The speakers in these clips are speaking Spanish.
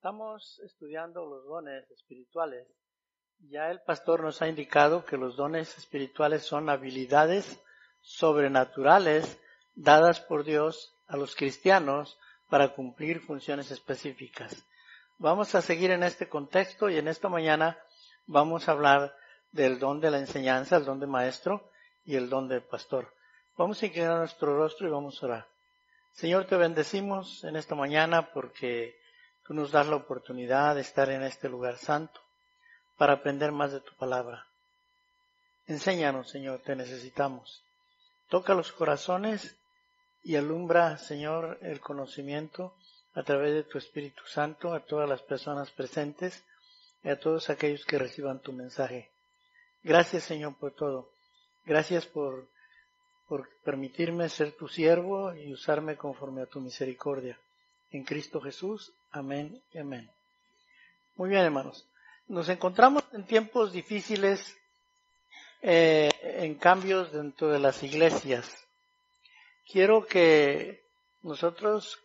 Estamos estudiando los dones espirituales. Ya el pastor nos ha indicado que los dones espirituales son habilidades sobrenaturales dadas por Dios a los cristianos para cumplir funciones específicas. Vamos a seguir en este contexto y en esta mañana vamos a hablar del don de la enseñanza, el don de maestro y el don de pastor. Vamos a inclinar nuestro rostro y vamos a orar. Señor, te bendecimos en esta mañana porque Tú nos das la oportunidad de estar en este lugar santo para aprender más de tu palabra. Enséñanos, Señor, te necesitamos. Toca los corazones y alumbra, Señor, el conocimiento a través de tu Espíritu Santo a todas las personas presentes y a todos aquellos que reciban tu mensaje. Gracias, Señor, por todo. Gracias por, por permitirme ser tu siervo y usarme conforme a tu misericordia en Cristo Jesús. Amén y amén. Muy bien, hermanos. Nos encontramos en tiempos difíciles, eh, en cambios dentro de las iglesias. Quiero que nosotros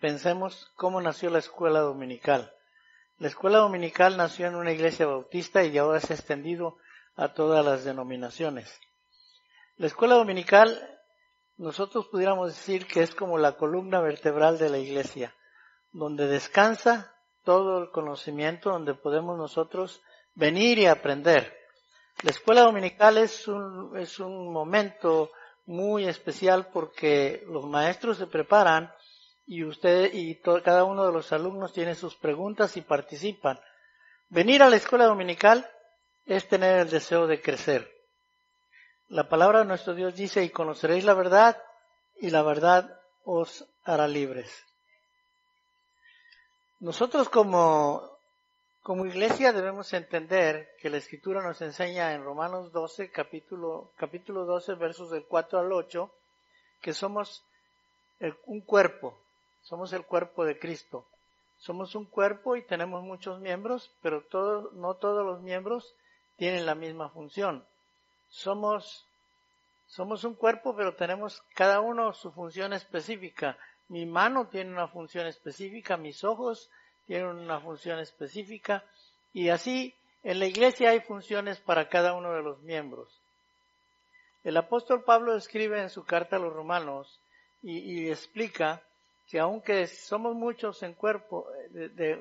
pensemos cómo nació la escuela dominical. La escuela dominical nació en una iglesia bautista y ahora se ha extendido a todas las denominaciones. La escuela dominical nosotros pudiéramos decir que es como la columna vertebral de la iglesia, donde descansa todo el conocimiento, donde podemos nosotros venir y aprender. La escuela dominical es un, es un momento muy especial porque los maestros se preparan y usted y cada uno de los alumnos tiene sus preguntas y participan. Venir a la escuela dominical es tener el deseo de crecer. La palabra de nuestro Dios dice, y conoceréis la verdad, y la verdad os hará libres. Nosotros como, como iglesia debemos entender que la escritura nos enseña en Romanos 12, capítulo, capítulo 12, versos del 4 al 8, que somos un cuerpo, somos el cuerpo de Cristo. Somos un cuerpo y tenemos muchos miembros, pero no todos los miembros tienen la misma función somos, somos un cuerpo, pero tenemos cada uno su función específica. Mi mano tiene una función específica, mis ojos tienen una función específica, y así en la iglesia hay funciones para cada uno de los miembros. El apóstol Pablo escribe en su carta a los romanos y, explica que aunque somos muchos en cuerpo,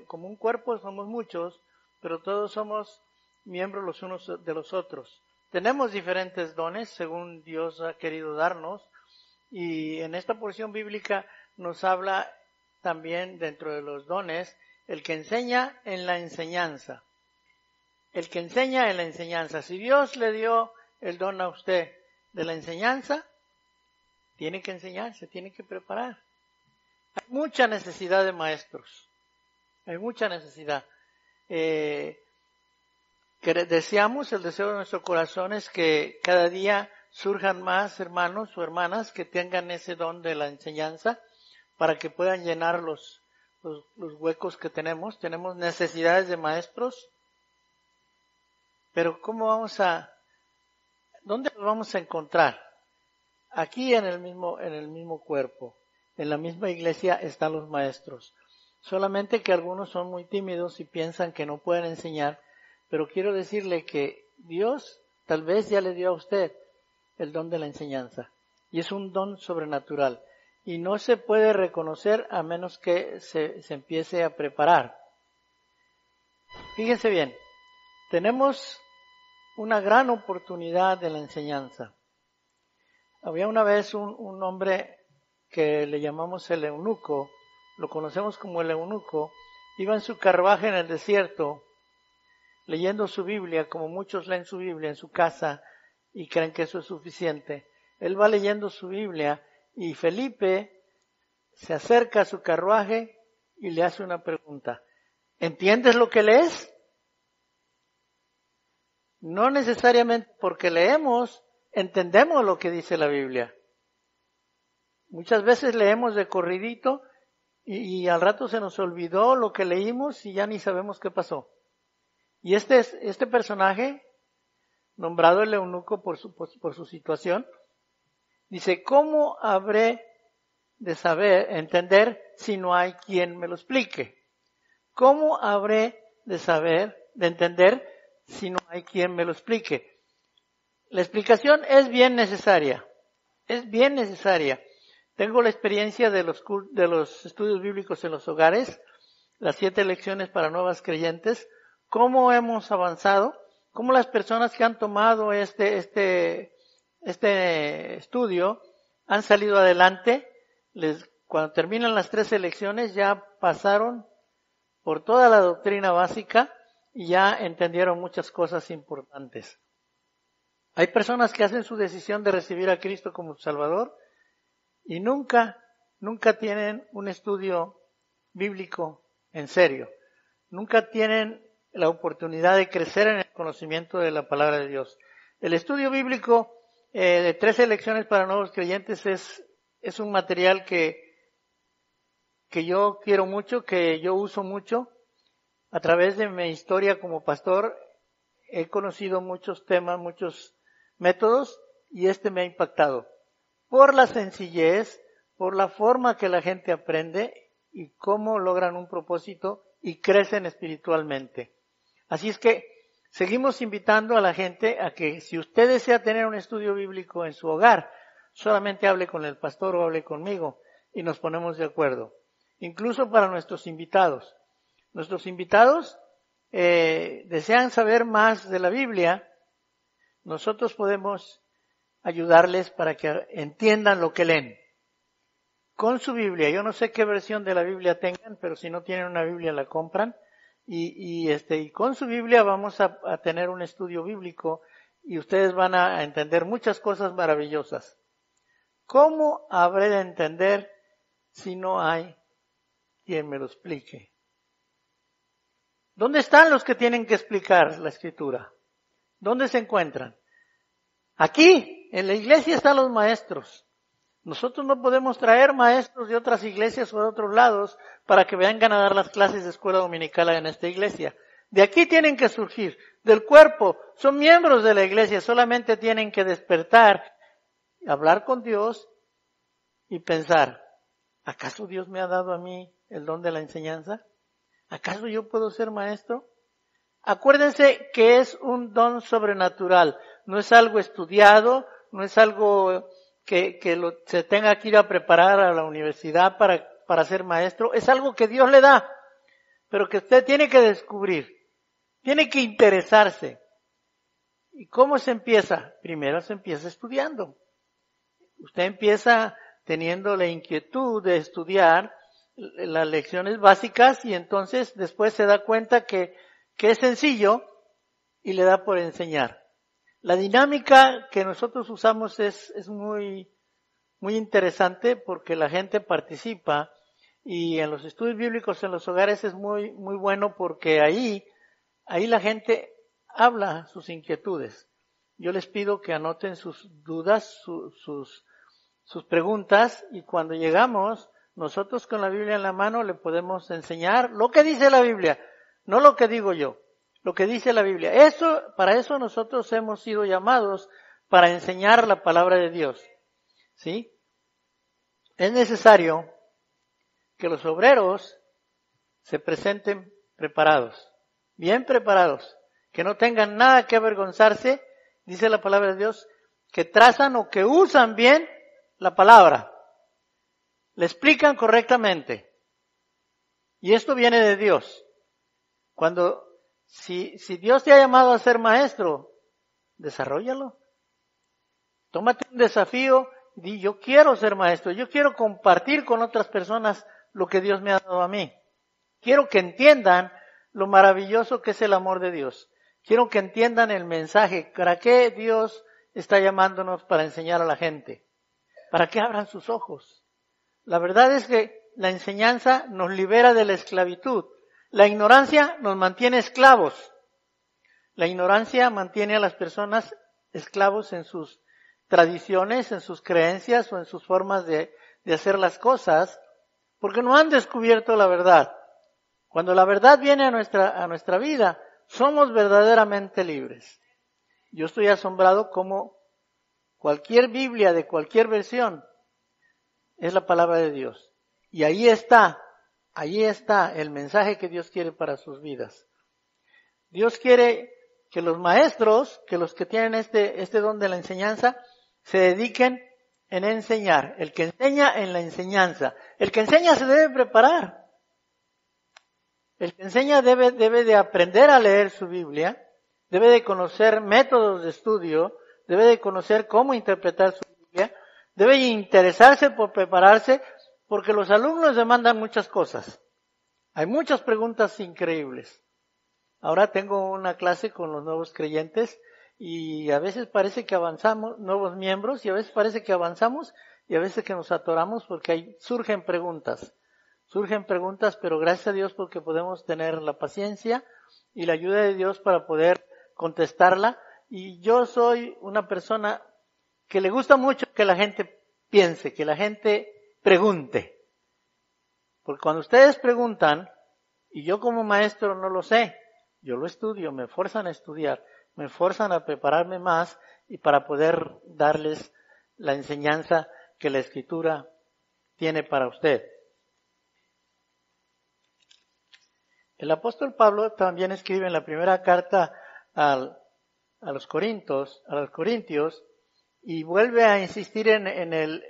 como un cuerpo somos muchos, pero todos somos miembros los unos de los otros. Tenemos diferentes dones según Dios ha querido darnos y en esta porción bíblica nos habla también dentro de los dones el que enseña en la enseñanza. El que enseña en la enseñanza. Si Dios le dio el don a usted de la enseñanza, tiene que enseñarse, tiene que preparar. Hay mucha necesidad de maestros. Hay mucha necesidad. Eh, que deseamos, el deseo de nuestro corazón es que cada día surjan más hermanos o hermanas que tengan ese don de la enseñanza para que puedan llenar los, los, huecos que tenemos. Tenemos necesidades de maestros, pero ¿cómo vamos a, dónde los vamos a encontrar? Aquí en el mismo, en el mismo cuerpo, en la misma iglesia están los maestros. Solamente que algunos son muy tímidos y piensan que no pueden enseñar pero quiero decirle que Dios tal vez ya le dio a usted el don de la enseñanza. Y es un don sobrenatural. Y no se puede reconocer a menos que se, empiece a preparar. Fíjense bien, tenemos una gran oportunidad de la enseñanza. Había una vez un, un, hombre que le llamamos el eunuco, lo conocemos como el eunuco, iba en su carruaje en el desierto leyendo su Biblia, como muchos leen su Biblia en su casa y creen que eso es suficiente. Él va leyendo su Biblia y Felipe se acerca a su carruaje y le hace una pregunta. ¿Entiendes lo que lees? No necesariamente porque leemos, entendemos lo que dice la Biblia. Muchas veces leemos de corridito y, y, al rato se nos olvidó lo que leímos y ya ni sabemos qué pasó. Y este, este personaje, nombrado el eunuco por su, por, su situación, dice, ¿cómo habré de saber, entender si no hay quien me lo explique? ¿Cómo habré de saber, de entender, si no hay quien me lo explique? La explicación es bien necesaria, es bien necesaria. Tengo la experiencia de los, de los estudios bíblicos en los hogares, las siete lecciones para nuevas creyentes, cómo hemos avanzado, cómo las personas que han tomado este, este, este estudio han salido adelante, cuando terminan las tres elecciones ya pasaron por toda la doctrina básica y ya entendieron muchas cosas importantes. Hay personas que hacen su decisión de recibir a Cristo como Salvador y nunca, nunca tienen un estudio bíblico en serio. Nunca tienen la oportunidad de crecer en el conocimiento de la palabra de Dios. El estudio bíblico eh, de tres lecciones para nuevos creyentes es, es un material que, que yo quiero mucho, que yo uso mucho. A través de mi historia como pastor he conocido muchos temas, muchos métodos y este me ha impactado por la sencillez, por la forma que la gente aprende y cómo logran un propósito y crecen espiritualmente. Así es que seguimos invitando a la gente a que si usted desea tener un estudio bíblico en su hogar, solamente hable con el pastor o hable conmigo y nos ponemos de acuerdo. Incluso para nuestros invitados. Nuestros invitados eh, desean saber más de la Biblia, nosotros podemos ayudarles para que entiendan lo que leen. Con su Biblia, yo no sé qué versión de la Biblia tengan, pero si no tienen una Biblia la compran. Y, y este, y con su Biblia vamos a, a tener un estudio bíblico y ustedes van a entender muchas cosas maravillosas. ¿Cómo habré de entender si no hay quien me lo explique? ¿Dónde están los que tienen que explicar la escritura? ¿Dónde se encuentran? Aquí, en la iglesia están los maestros. Nosotros no podemos traer maestros de otras iglesias o de otros lados para que vengan a dar las clases de escuela dominical en esta iglesia. De aquí tienen que surgir, del cuerpo. Son miembros de la iglesia, solamente tienen que despertar, hablar con Dios y pensar, ¿acaso Dios me ha dado a mí el don de la enseñanza? ¿Acaso yo puedo ser maestro? Acuérdense que es un don sobrenatural, no es algo estudiado, no es algo que, se tenga que ir a preparar a la universidad para, para ser maestro, es algo que Dios le da, pero que usted tiene que descubrir, tiene que interesarse. ¿Y cómo se empieza? Primero se empieza estudiando. Usted empieza teniendo la inquietud de estudiar las lecciones básicas y entonces después se da cuenta que, que es sencillo y le da por enseñar. La dinámica que nosotros usamos es, es muy, muy interesante porque la gente participa y en los estudios bíblicos en los hogares es muy, muy bueno porque ahí, ahí la gente habla sus inquietudes. Yo les pido que anoten sus dudas, sus, sus preguntas y cuando llegamos, nosotros con la Biblia en la mano le podemos enseñar lo que dice la Biblia, no lo que digo yo lo que dice la Biblia. Eso, para eso nosotros hemos sido llamados para enseñar la palabra de Dios. ¿Sí? Es necesario que los obreros se presenten preparados, bien preparados, que no tengan nada que avergonzarse, dice la palabra de Dios, que trazan o que usan bien la palabra, le explican correctamente. Y esto viene de Dios. Cuando si, si Dios te ha llamado a ser maestro, desarrollalo. Tómate un desafío y di, yo quiero ser maestro, yo quiero compartir con otras personas lo que Dios me ha dado a mí. Quiero que entiendan lo maravilloso que es el amor de Dios. Quiero que entiendan el mensaje. ¿Para qué Dios está llamándonos para enseñar a la gente? Para que abran sus ojos. La verdad es que la enseñanza nos libera de la esclavitud. La ignorancia nos mantiene esclavos. La ignorancia mantiene a las personas esclavos en sus tradiciones, en sus creencias o en sus formas de, hacer las cosas, porque no han descubierto la verdad. Cuando la verdad viene a nuestra, a nuestra vida, somos verdaderamente libres. Yo estoy asombrado como cualquier Biblia de cualquier versión es la palabra de Dios. Y ahí está Ahí está el mensaje que Dios quiere para sus vidas. Dios quiere que los maestros, que los que tienen este, este don de la enseñanza, se dediquen en enseñar. El que enseña en la enseñanza. El que enseña se debe preparar. El que enseña debe, debe de aprender a leer su Biblia, debe de conocer métodos de estudio, debe de conocer cómo interpretar su Biblia, debe de interesarse por prepararse, porque los alumnos demandan muchas cosas. Hay muchas preguntas increíbles. Ahora tengo una clase con los nuevos creyentes y a veces parece que avanzamos, nuevos miembros, y a veces parece que avanzamos y a veces que nos atoramos porque hay, surgen preguntas. Surgen preguntas, pero gracias a Dios porque podemos tener la paciencia y la ayuda de Dios para poder contestarla. Y yo soy una persona que le gusta mucho que la gente piense, que la gente pregunte. Porque cuando ustedes preguntan, y yo como maestro no lo sé, yo lo estudio, me fuerzan a estudiar, me fuerzan a prepararme más y para poder darles la enseñanza que la escritura tiene para usted. El apóstol Pablo también escribe en la primera carta a los Corintios, a los Corintios, y vuelve a insistir en, el,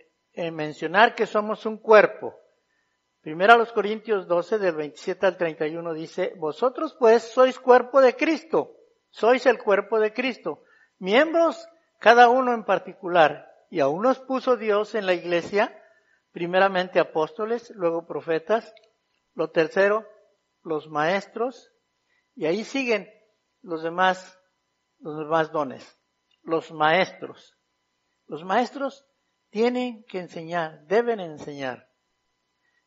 en mencionar que somos un cuerpo. Primero a los Corintios 12 del 27 al 31 dice, vosotros pues sois cuerpo de Cristo, sois el cuerpo de Cristo, miembros cada uno en particular, y aún nos puso Dios en la iglesia, primeramente apóstoles, luego profetas, lo tercero, los maestros, y ahí siguen los demás, los demás dones, los maestros. Los maestros tienen que enseñar, deben enseñar.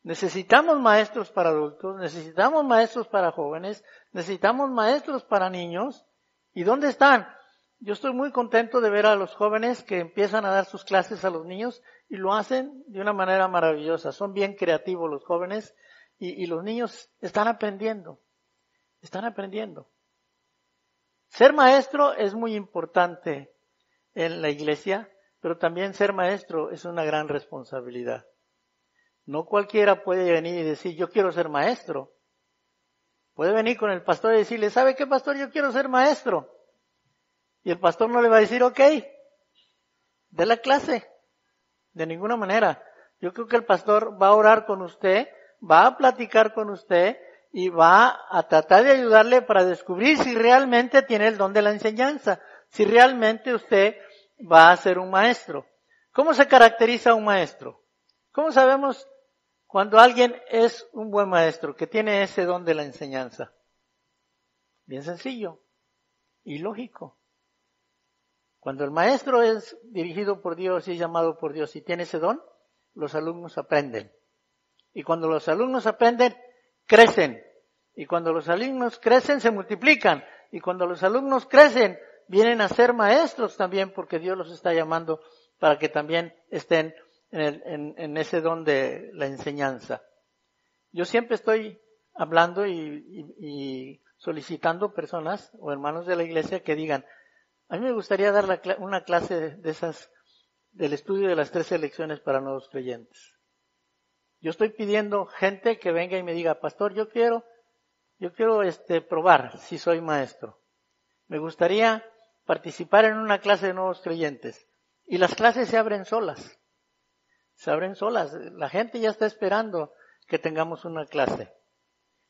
Necesitamos maestros para adultos, necesitamos maestros para jóvenes, necesitamos maestros para niños. ¿Y dónde están? Yo estoy muy contento de ver a los jóvenes que empiezan a dar sus clases a los niños y lo hacen de una manera maravillosa. Son bien creativos los jóvenes y, los niños están aprendiendo, están aprendiendo. Ser maestro es muy importante en la iglesia, pero también ser maestro es una gran responsabilidad. No cualquiera puede venir y decir, yo quiero ser maestro. Puede venir con el pastor y decirle, ¿sabe qué pastor? Yo quiero ser maestro. Y el pastor no le va a decir, ok, de la clase. De ninguna manera. Yo creo que el pastor va a orar con usted va a platicar con usted y va a tratar de ayudarle para descubrir si realmente tiene el don de la enseñanza, si realmente usted va a ser un maestro. ¿Cómo se caracteriza un maestro? ¿Cómo sabemos cuando alguien es un buen maestro, que tiene ese don de la enseñanza? Bien sencillo y lógico. Cuando el maestro es dirigido por Dios y llamado por Dios y tiene ese don, los alumnos aprenden. Y cuando los alumnos aprenden, crecen. Y cuando los alumnos crecen, se multiplican. Y cuando los alumnos crecen, vienen a ser maestros también porque Dios los está llamando para que también estén en, ese don de la enseñanza. Yo siempre estoy hablando y, solicitando personas o hermanos de la iglesia que digan, a mí me gustaría dar una clase de esas, del estudio de las tres elecciones para nuevos creyentes. Yo estoy pidiendo gente que venga y me diga, pastor, yo quiero, yo quiero este, probar si soy maestro. Me gustaría participar en una clase de nuevos creyentes. Y las clases se abren solas. Se abren solas. La gente ya está esperando que tengamos una clase.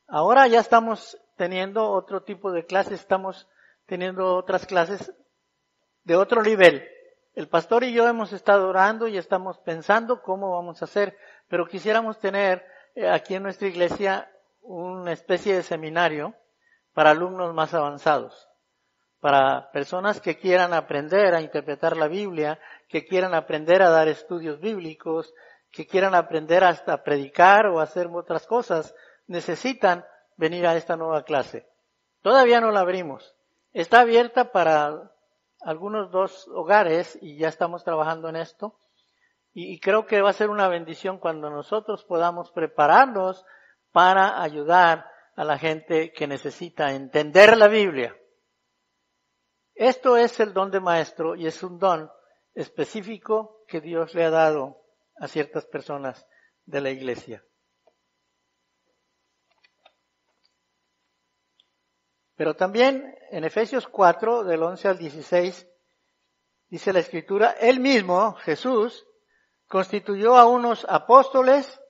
Ahora ya estamos teniendo otro tipo de clases, estamos teniendo otras clases de otro nivel. El pastor y yo hemos estado orando y estamos pensando cómo vamos a hacer pero quisiéramos tener eh, aquí en nuestra iglesia una especie de seminario para alumnos más avanzados, para personas que quieran aprender a interpretar la Biblia, que quieran aprender a dar estudios bíblicos, que quieran aprender hasta predicar o hacer otras cosas, necesitan venir a esta nueva clase. Todavía no la abrimos. Está abierta para algunos dos hogares y ya estamos trabajando en esto. Y, creo que va a ser una bendición cuando nosotros podamos prepararnos para ayudar a la gente que necesita entender la Biblia. Esto es el don de maestro y es un don específico que Dios le ha dado a ciertas personas de la iglesia. Pero también en Efesios 4, del 11 al 16, dice la escritura, Él mismo, Jesús, constituyó a unos apóstoles,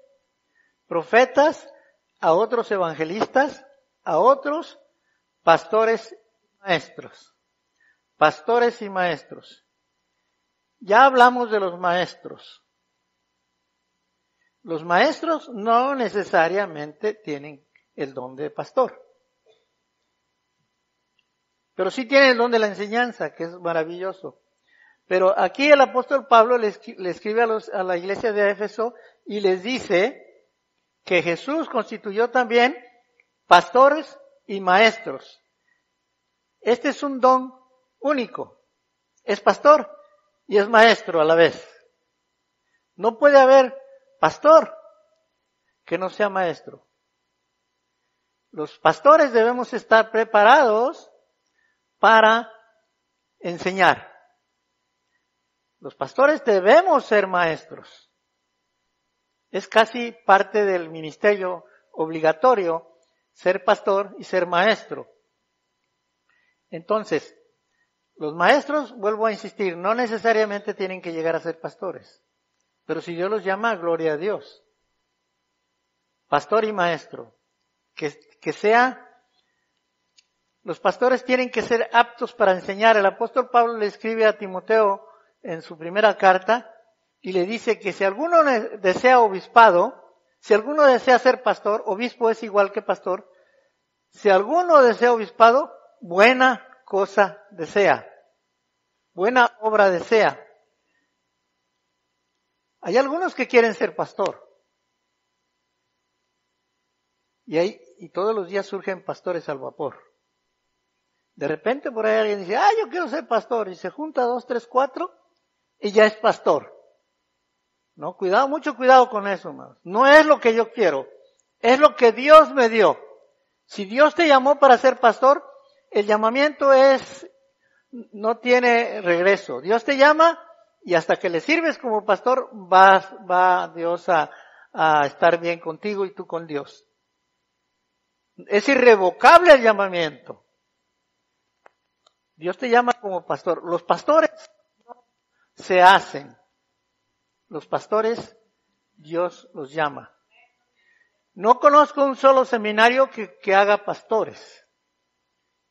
profetas, a otros evangelistas, a otros pastores maestros. Pastores y maestros. Ya hablamos de los maestros. Los maestros no necesariamente tienen el don de pastor. Pero sí tienen el don de la enseñanza, que es maravilloso. Pero aquí el apóstol Pablo le, escribe a, a la iglesia de Éfeso y les dice que Jesús constituyó también pastores y maestros. Este es un don único. Es pastor y es maestro a la vez. No puede haber pastor que no sea maestro. Los pastores debemos estar preparados para enseñar. Los pastores debemos ser maestros. Es casi parte del ministerio obligatorio ser pastor y ser maestro. Entonces, los maestros, vuelvo a insistir, no necesariamente tienen que llegar a ser pastores, pero si Dios los llama, gloria a Dios. Pastor y maestro, que, que sea, los pastores tienen que ser aptos para enseñar. El apóstol Pablo le escribe a Timoteo en su primera carta y le dice que si alguno desea obispado, si alguno desea ser pastor, obispo es igual que pastor, si alguno desea obispado, buena cosa desea, buena obra desea. Hay algunos que quieren ser pastor. Y, hay, y todos los días surgen pastores al vapor. De repente por ahí alguien dice, ah, yo quiero ser pastor. Y se junta dos, tres, cuatro y ya es pastor. No, cuidado, mucho cuidado con eso, hermanos. No es lo que yo quiero. Es lo que Dios me dio. Si Dios te llamó para ser pastor, el llamamiento es, no tiene regreso. Dios te llama y hasta que le sirves como pastor, va, va Dios a, a estar bien contigo y tú con Dios. Es irrevocable el llamamiento. Dios te llama como pastor. Los pastores se hacen. Los pastores, Dios los llama. No conozco un solo seminario que, que haga pastores.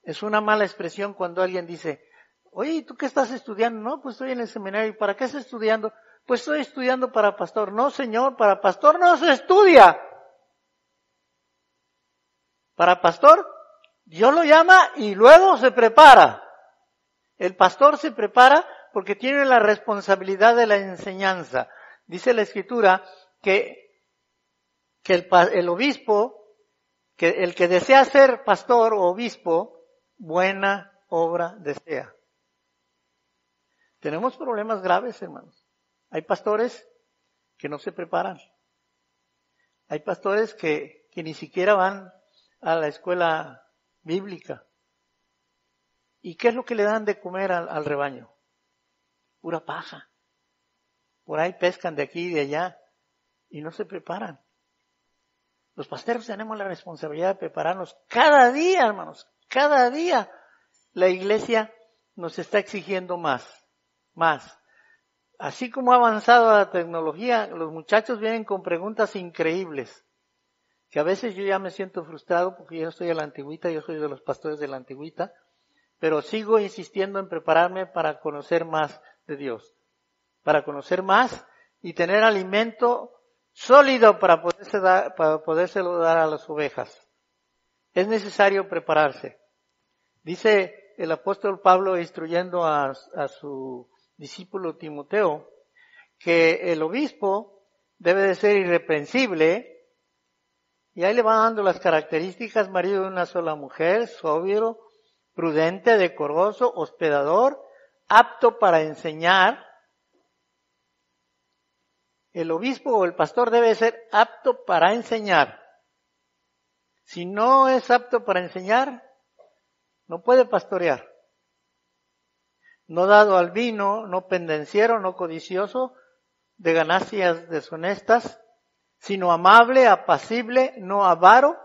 Es una mala expresión cuando alguien dice, oye, ¿tú qué estás estudiando? No, pues estoy en el seminario. ¿Para qué estás estudiando? Pues estoy estudiando para pastor. No, señor, para pastor no se estudia. Para pastor, Dios lo llama y luego se prepara. El pastor se prepara porque tiene la responsabilidad de la enseñanza. Dice la escritura que que el, obispo, que el que desea ser pastor o obispo, buena obra desea. Tenemos problemas graves, hermanos. Hay pastores que no se preparan. Hay pastores que, que ni siquiera van a la escuela bíblica. ¿Y qué es lo que le dan de comer al, al rebaño? Pura paja. Por ahí pescan de aquí y de allá y no se preparan. Los pastores tenemos la responsabilidad de prepararnos cada día, hermanos, cada día. La iglesia nos está exigiendo más, más. Así como ha avanzado la tecnología, los muchachos vienen con preguntas increíbles, que a veces yo ya me siento frustrado porque yo estoy a la antigüita, yo soy de los pastores de la antigüita, pero sigo insistiendo en prepararme para conocer más de Dios, para conocer más y tener alimento sólido para, poderse dar, para podérselo dar a las ovejas. Es necesario prepararse. Dice el apóstol Pablo instruyendo a, su discípulo Timoteo que el obispo debe de ser irreprensible y ahí le va dando las características, marido de una sola mujer, sobrio, prudente, decoroso, hospedador, apto para enseñar, el obispo o el pastor debe ser apto para enseñar. Si no es apto para enseñar, no puede pastorear. No dado al vino, no pendenciero, no codicioso, de ganancias deshonestas, sino amable, apacible, no avaro,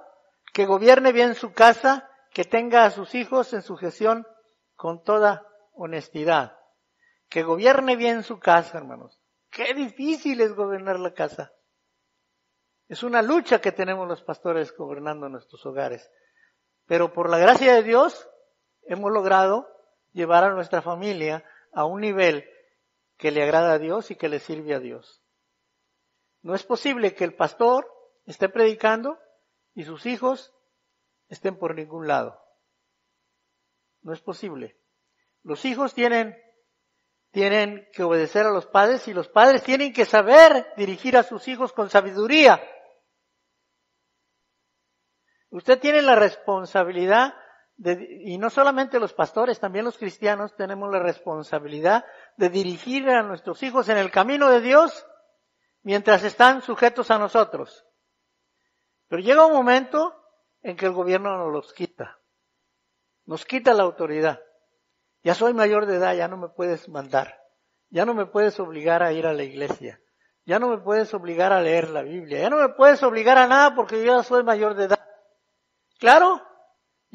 que gobierne bien su casa, que tenga a sus hijos en su gestión con toda honestidad. Que gobierne bien su casa, hermanos. Qué difícil es gobernar la casa. Es una lucha que tenemos los pastores gobernando nuestros hogares. Pero por la gracia de Dios hemos logrado llevar a nuestra familia a un nivel que le agrada a Dios y que le sirve a Dios. No es posible que el pastor esté predicando y sus hijos estén por ningún lado. No es posible. Los hijos tienen, tienen que obedecer a los padres y los padres tienen que saber dirigir a sus hijos con sabiduría. Usted tiene la responsabilidad y no solamente los pastores, también los cristianos tenemos la responsabilidad de dirigir a nuestros hijos en el camino de Dios mientras están sujetos a nosotros. Pero llega un momento en que el gobierno nos los quita. Nos quita la autoridad. Ya soy mayor de edad, ya no me puedes mandar. Ya no me puedes obligar a ir a la iglesia. Ya no me puedes obligar a leer la Biblia. Ya no me puedes obligar a nada porque yo ya soy mayor de edad. Claro,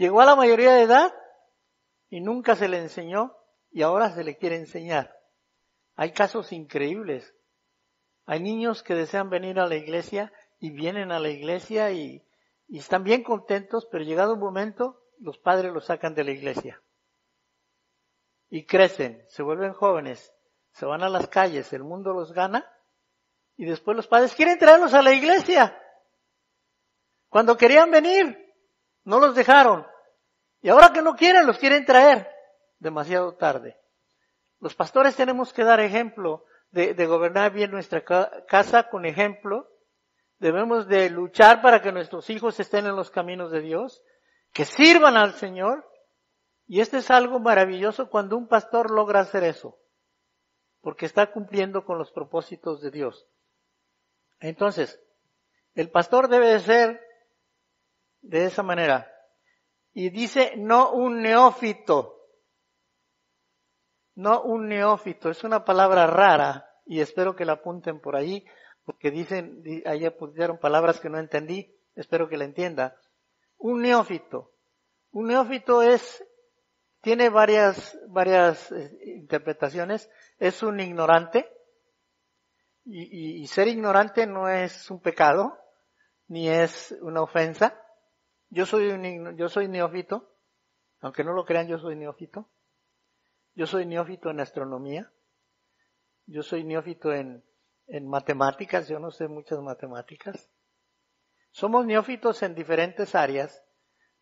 llegó a la mayoría de edad y nunca se le enseñó y ahora se le quiere enseñar. Hay casos increíbles. Hay niños que desean venir a la iglesia y vienen a la iglesia y, están bien contentos, pero llegado un momento los padres los sacan de la iglesia. Y crecen, se vuelven jóvenes, se van a las calles, el mundo los gana y después los padres quieren traerlos a la iglesia. Cuando querían venir, no los dejaron. Y ahora que no quieren, los quieren traer. Demasiado tarde. Los pastores tenemos que dar ejemplo de, gobernar bien nuestra casa con ejemplo. Debemos de luchar para que nuestros hijos estén en los caminos de Dios, que sirvan al Señor. Y este es algo maravilloso cuando un pastor logra hacer eso, porque está cumpliendo con los propósitos de Dios. Entonces, el pastor debe de ser de esa manera. Y dice, no un neófito. No un neófito. Es una palabra rara y espero que la apunten por ahí porque dicen, ahí apuntaron palabras que no entendí. Espero que la entienda. Un neófito. Un neófito es, tiene varias, varias eh, interpretaciones. Es un ignorante. y ser ignorante no es un pecado, ni es una ofensa yo soy, un, yo soy neófito, aunque no lo crean, yo soy neófito. Yo soy neófito en astronomía. Yo soy neófito en, en matemáticas, yo no sé muchas matemáticas. Somos neófitos en diferentes áreas,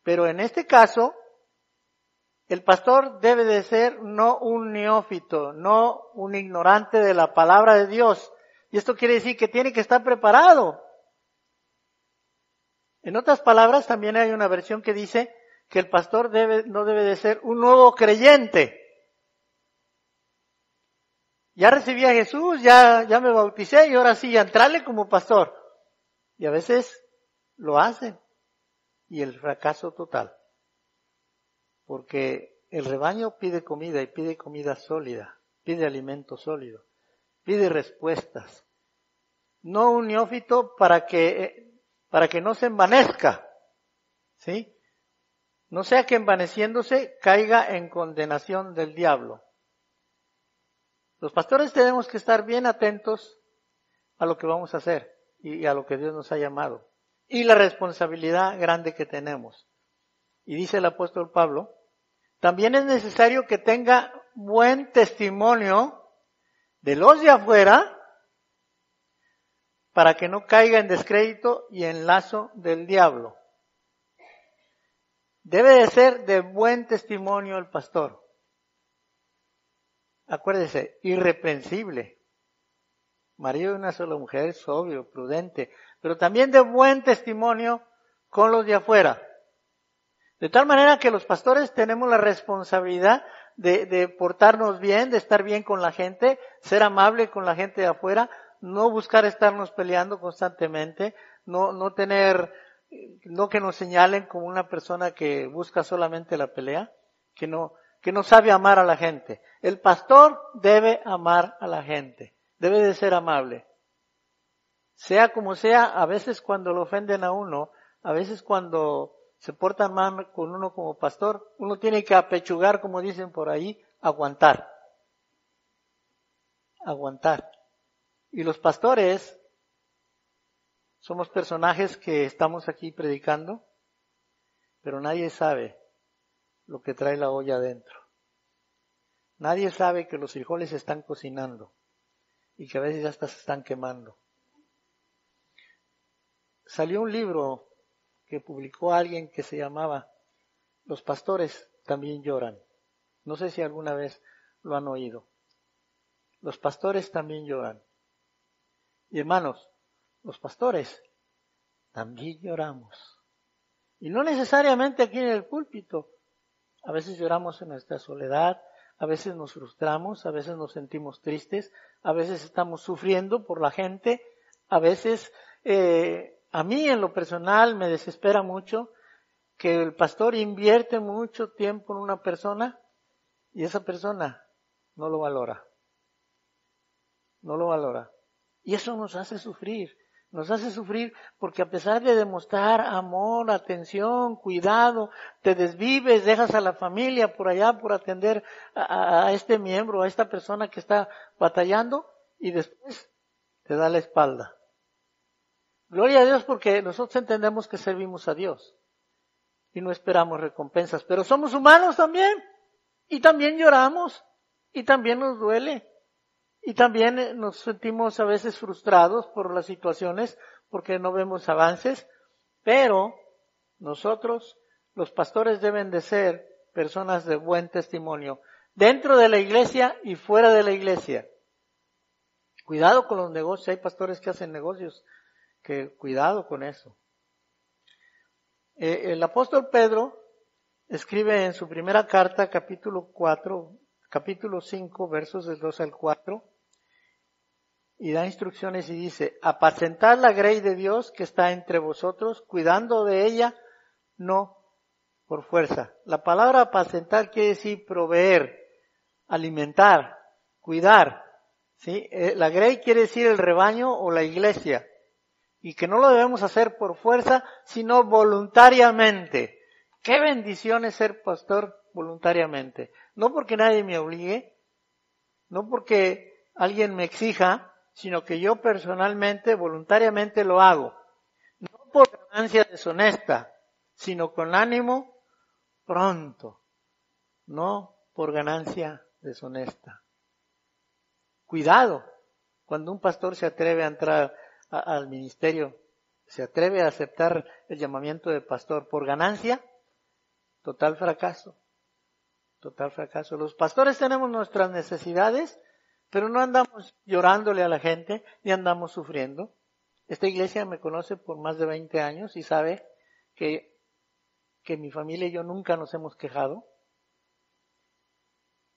pero en este caso, el pastor debe de ser no un neófito, no un ignorante de la palabra de Dios. Y esto quiere decir que tiene que estar preparado. En otras palabras, también hay una versión que dice que el pastor debe, no debe de ser un nuevo creyente. Ya recibí a Jesús, ya, ya me bauticé y ahora sí, entrarle como pastor. Y a veces lo hacen. Y el fracaso total. Porque el rebaño pide comida y pide comida sólida, pide alimento sólido, pide respuestas. No un neófito para que eh, para que no se envanezca, ¿sí? No sea que envaneciéndose caiga en condenación del diablo. Los pastores tenemos que estar bien atentos a lo que vamos a hacer y a lo que Dios nos ha llamado y la responsabilidad grande que tenemos. Y dice el apóstol Pablo, también es necesario que tenga buen testimonio de los de afuera para que no caiga en descrédito y en lazo del diablo. Debe de ser de buen testimonio el pastor. Acuérdese, irreprensible. Marido de una sola mujer, sobrio, prudente, pero también de buen testimonio con los de afuera. De tal manera que los pastores tenemos la responsabilidad de, de portarnos bien, de estar bien con la gente, ser amable con la gente de afuera, no buscar estarnos peleando constantemente, no, no tener, no que nos señalen como una persona que busca solamente la pelea, que no, que no sabe amar a la gente. El pastor debe amar a la gente, debe de ser amable. Sea como sea, a veces cuando lo ofenden a uno, a veces cuando se portan mal con uno como pastor, uno tiene que apechugar, como dicen por ahí, aguantar. Aguantar. Y los pastores somos personajes que estamos aquí predicando, pero nadie sabe lo que trae la olla adentro. Nadie sabe que los frijoles están cocinando y que a veces hasta se están quemando. Salió un libro que publicó alguien que se llamaba Los pastores también lloran. No sé si alguna vez lo han oído. Los pastores también lloran. Y hermanos, los pastores también lloramos. Y no necesariamente aquí en el púlpito. A veces lloramos en nuestra soledad, a veces nos frustramos, a veces nos sentimos tristes, a veces estamos sufriendo por la gente, a veces eh, a mí en lo personal me desespera mucho que el pastor invierte mucho tiempo en una persona y esa persona no lo valora. No lo valora. Y eso nos hace sufrir. Nos hace sufrir porque a pesar de demostrar amor, atención, cuidado, te desvives, dejas a la familia por allá por atender a, este miembro, a esta persona que está batallando y después te da la espalda. Gloria a Dios porque nosotros entendemos que servimos a Dios y no esperamos recompensas, pero somos humanos también y también lloramos y también nos duele y también eh, nos sentimos a veces frustrados por las situaciones porque no vemos avances, pero nosotros, los pastores deben de ser personas de buen testimonio, dentro de la iglesia y fuera de la iglesia. Cuidado con los negocios, hay pastores que hacen negocios que cuidado con eso. Eh, el apóstol Pedro escribe en su primera carta, capítulo 4, capítulo 5, versos del 2 al 4, y da instrucciones y dice, apacentad la grey de Dios que está entre vosotros, cuidando de ella, no por fuerza. La palabra apacentar quiere decir proveer, alimentar, cuidar. ¿sí? Eh, la grey quiere decir el rebaño o la iglesia y que no lo debemos hacer por fuerza, sino voluntariamente. Qué bendición es ser pastor voluntariamente. No porque nadie me obligue, no porque alguien me exija, sino que yo personalmente, voluntariamente lo hago. No por ganancia deshonesta, sino con ánimo pronto, no por ganancia deshonesta. Cuidado cuando un pastor se atreve a entrar al ministerio, se atreve a aceptar el llamamiento de pastor por ganancia, total fracaso. Total fracaso. Los pastores tenemos nuestras necesidades, pero no andamos llorándole a la gente, ni andamos sufriendo. Esta iglesia me conoce por más de 20 años y sabe que, que mi familia y yo nunca nos hemos quejado.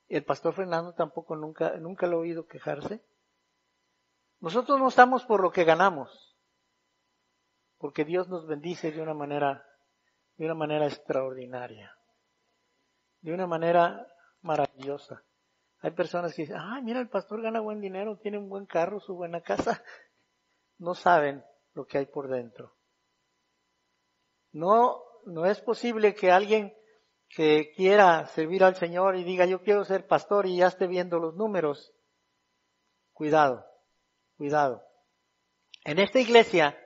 El pastor Fernando tampoco nunca, nunca lo he oído quejarse. Nosotros no estamos por lo que ganamos, porque Dios nos bendice de una manera, de una manera extraordinaria, de una manera maravillosa. Hay personas que dicen, ah, mira, el pastor gana buen dinero, tiene un buen carro, su buena casa. No saben lo que hay por dentro. No, no es posible que alguien que quiera servir al Señor y diga, yo quiero ser pastor y ya esté viendo los números. Cuidado. Cuidado. En esta iglesia,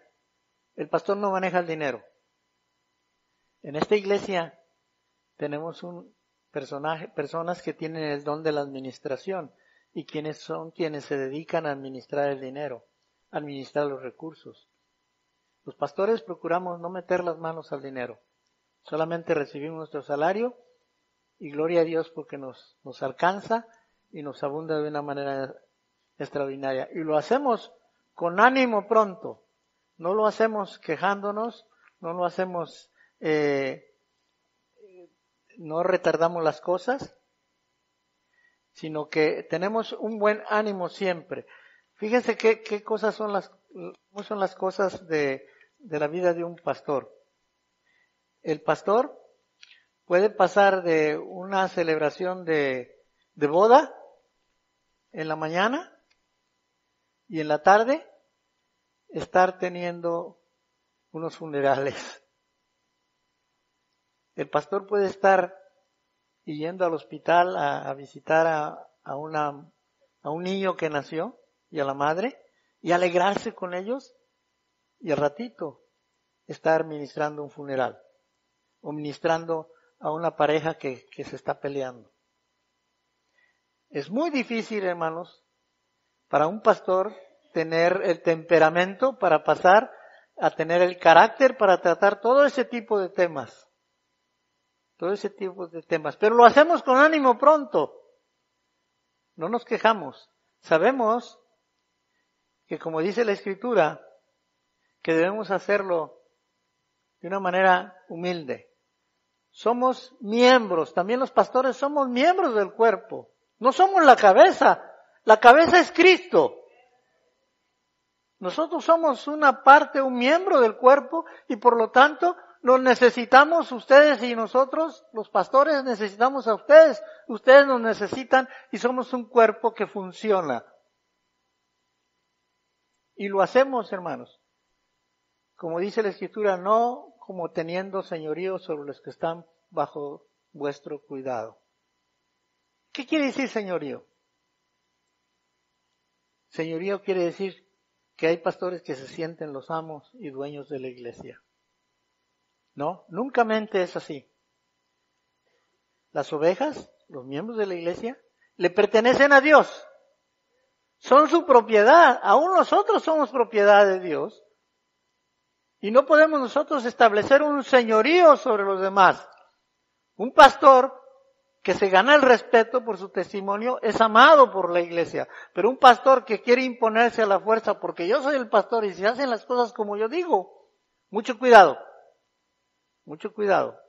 el pastor no maneja el dinero. En esta iglesia tenemos un personas que tienen el don de la administración y quienes son quienes se dedican a administrar el dinero, administrar los recursos. Los pastores procuramos no meter las manos al dinero. Solamente recibimos nuestro salario y gloria a Dios porque nos, nos alcanza y nos abunda de una manera extraordinaria. Y lo hacemos con ánimo pronto. No lo hacemos quejándonos, no lo hacemos, eh, no retardamos las cosas, sino que tenemos un buen ánimo siempre. Fíjense qué, qué cosas son las, cómo son las cosas de, de la vida de un pastor. El pastor puede pasar de una celebración de, de boda en la mañana y en la tarde estar teniendo unos funerales. El pastor puede estar yendo al hospital a, visitar a, una, a un niño que nació y a la madre y alegrarse con ellos y al ratito estar ministrando un funeral o ministrando a una pareja que, que se está peleando. Es muy difícil, hermanos, para un pastor tener el temperamento para pasar a tener el carácter para tratar todo ese tipo de temas. Todo ese tipo de temas. Pero lo hacemos con ánimo pronto. No nos quejamos. Sabemos que como dice la escritura, que debemos hacerlo de una manera humilde. Somos miembros, también los pastores somos miembros del cuerpo. No somos la cabeza, la cabeza es Cristo. Nosotros somos una parte, un miembro del cuerpo y por lo tanto nos necesitamos ustedes y nosotros, los pastores, necesitamos a ustedes. Ustedes nos necesitan y somos un cuerpo que funciona. Y lo hacemos, hermanos. Como dice la escritura, no como teniendo señorío sobre los que están bajo vuestro cuidado. ¿Qué quiere decir señorío? Señorío quiere decir que hay pastores que se sienten los amos y dueños de la iglesia. No, nunca mente es así. Las ovejas, los miembros de la iglesia, le pertenecen a Dios. Son su propiedad. Aún nosotros somos propiedad de Dios. Y no podemos nosotros establecer un señorío sobre los demás. Un pastor que se gana el respeto por su testimonio es amado por la iglesia. Pero un pastor que quiere imponerse a la fuerza porque yo soy el pastor y se hacen las cosas como yo digo, mucho cuidado, mucho cuidado.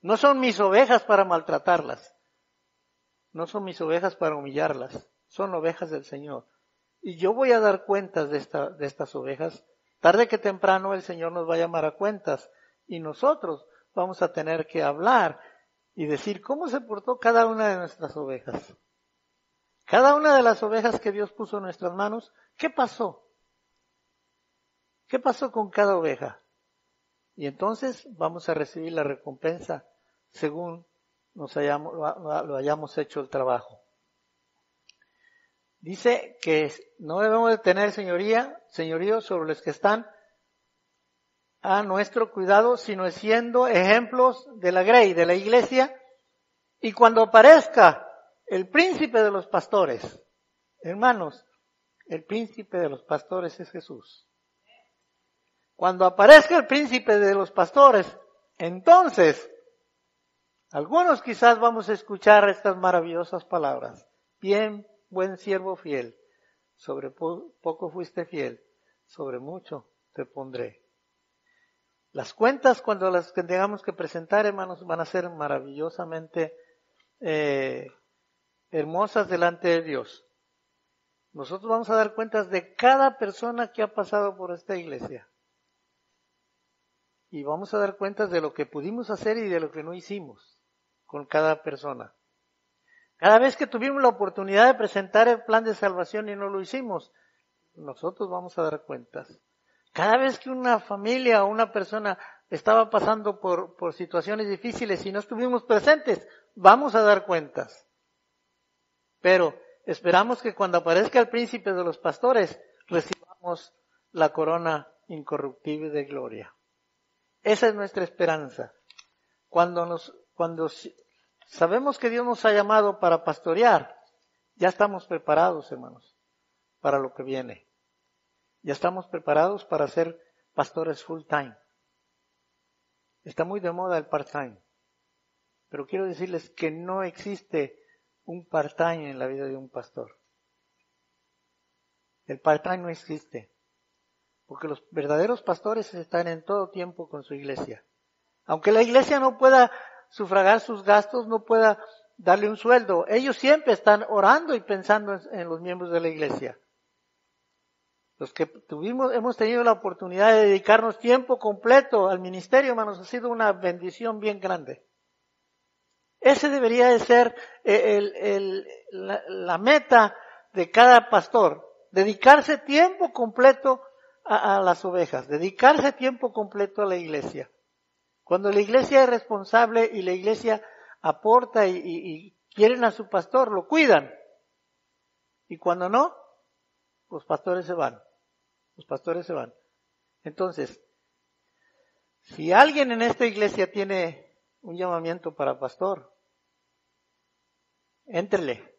No son mis ovejas para maltratarlas. No son mis ovejas para humillarlas. Son ovejas del Señor. Y yo voy a dar cuentas de, esta, de estas ovejas. Tarde que temprano el Señor nos va a llamar a cuentas. Y nosotros vamos a tener que hablar y decir cómo se portó cada una de nuestras ovejas. Cada una de las ovejas que Dios puso en nuestras manos, ¿qué pasó? ¿Qué pasó con cada oveja? Y entonces vamos a recibir la recompensa según nos hayamos, lo hayamos hecho el trabajo. Dice que no debemos de tener señoría, señorío sobre los que están a nuestro cuidado, sino siendo ejemplos de la grey, de la iglesia, y cuando aparezca el príncipe de los pastores, hermanos, el príncipe de los pastores es Jesús. Cuando aparezca el príncipe de los pastores, entonces, algunos quizás vamos a escuchar estas maravillosas palabras. Bien, buen siervo fiel, sobre poco fuiste fiel, sobre mucho te pondré. Las cuentas cuando las tengamos que presentar, hermanos, van a ser maravillosamente eh, hermosas delante de Dios. Nosotros vamos a dar cuentas de cada persona que ha pasado por esta iglesia. Y vamos a dar cuentas de lo que pudimos hacer y de lo que no hicimos con cada persona. Cada vez que tuvimos la oportunidad de presentar el plan de salvación y no lo hicimos, nosotros vamos a dar cuentas. Cada vez que una familia o una persona estaba pasando por, por situaciones difíciles y no estuvimos presentes, vamos a dar cuentas. Pero esperamos que cuando aparezca el príncipe de los pastores, recibamos la corona incorruptible de gloria. Esa es nuestra esperanza. Cuando nos, cuando sabemos que Dios nos ha llamado para pastorear, ya estamos preparados, hermanos, para lo que viene. Ya estamos preparados para ser pastores full time. Está muy de moda el part time. Pero quiero decirles que no existe un part time en la vida de un pastor. El part time no existe. Porque los verdaderos pastores están en todo tiempo con su iglesia. Aunque la iglesia no pueda sufragar sus gastos, no pueda darle un sueldo, ellos siempre están orando y pensando en los miembros de la iglesia. Los que tuvimos, hemos tenido la oportunidad de dedicarnos tiempo completo al ministerio, hermanos, ha sido una bendición bien grande. Ese debería de ser eh, el, la, meta de cada pastor, dedicarse tiempo completo a, las ovejas, dedicarse tiempo completo a la iglesia. Cuando la iglesia es responsable y la iglesia aporta y, quieren a su pastor, lo cuidan. Y cuando no, los pastores se van. Los pastores se van. Entonces, si alguien en esta iglesia tiene un llamamiento para pastor, éntrele.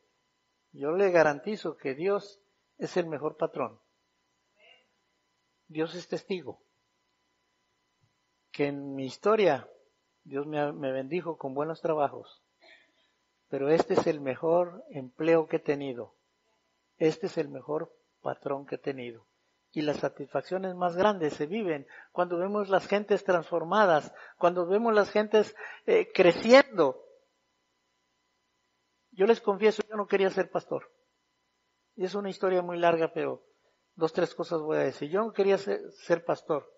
Yo le garantizo que Dios es el mejor patrón. Dios es testigo. Que en mi historia Dios me, me bendijo con buenos trabajos. Pero este es el mejor empleo que he tenido. Este es el mejor patrón que he tenido. Y las satisfacciones más grandes se viven cuando vemos las gentes transformadas, cuando vemos las gentes eh, creciendo. Yo les confieso, yo no quería ser pastor. Y es una historia muy larga, pero dos, tres cosas voy a decir. Yo no quería ser, pastor.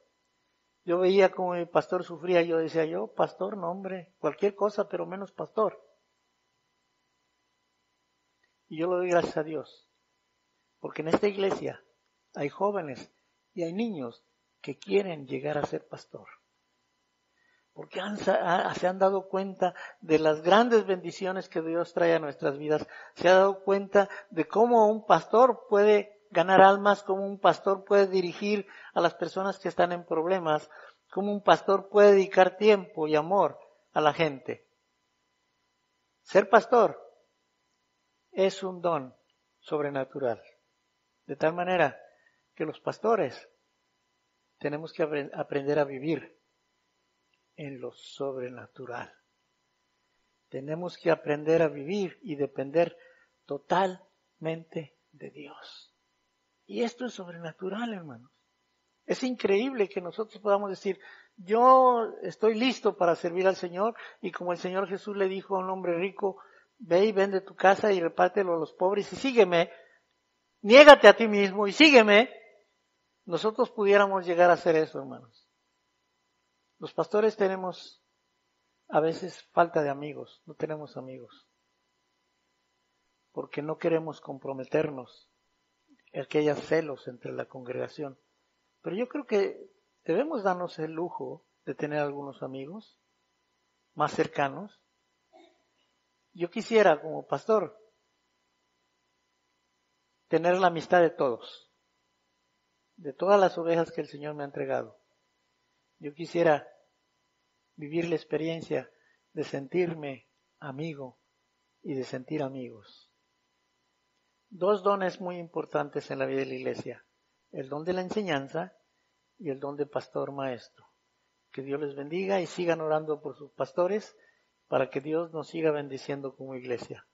Yo veía como mi pastor sufría, yo decía, yo, pastor, no hombre, cualquier cosa, pero menos pastor. Y yo lo doy gracias a Dios, porque en esta iglesia hay jóvenes y hay niños que quieren llegar a ser pastor. Porque se han dado cuenta de las grandes bendiciones que Dios trae a nuestras vidas. Se ha dado cuenta de cómo un pastor puede ganar almas, cómo un pastor puede dirigir a las personas que están en problemas, cómo un pastor puede dedicar tiempo y amor a la gente. Ser pastor es un don sobrenatural. De tal manera que los pastores tenemos que aprender a vivir en lo sobrenatural. Tenemos que aprender a vivir y depender totalmente de Dios. Y esto es sobrenatural, hermanos. Es increíble que nosotros podamos decir, yo estoy listo para servir al Señor y como el Señor Jesús le dijo a un hombre rico, ve y vende tu casa y repártelo a los pobres y sígueme, niégate a ti mismo y sígueme, nosotros pudiéramos llegar a hacer eso, hermanos. Los pastores tenemos a veces falta de amigos, no tenemos amigos, porque no queremos comprometernos el que haya celos entre la congregación. Pero yo creo que debemos darnos el lujo de tener algunos amigos más cercanos. Yo quisiera, como pastor, tener la amistad de todos, de todas las ovejas que el Señor me ha entregado. Yo quisiera vivir la experiencia de sentirme amigo y de sentir amigos dos dones muy importantes en la vida de la iglesia. El don de la enseñanza y el don de pastor maestro. Que Dios les bendiga y sigan orando por sus pastores para que Dios nos siga bendiciendo como iglesia.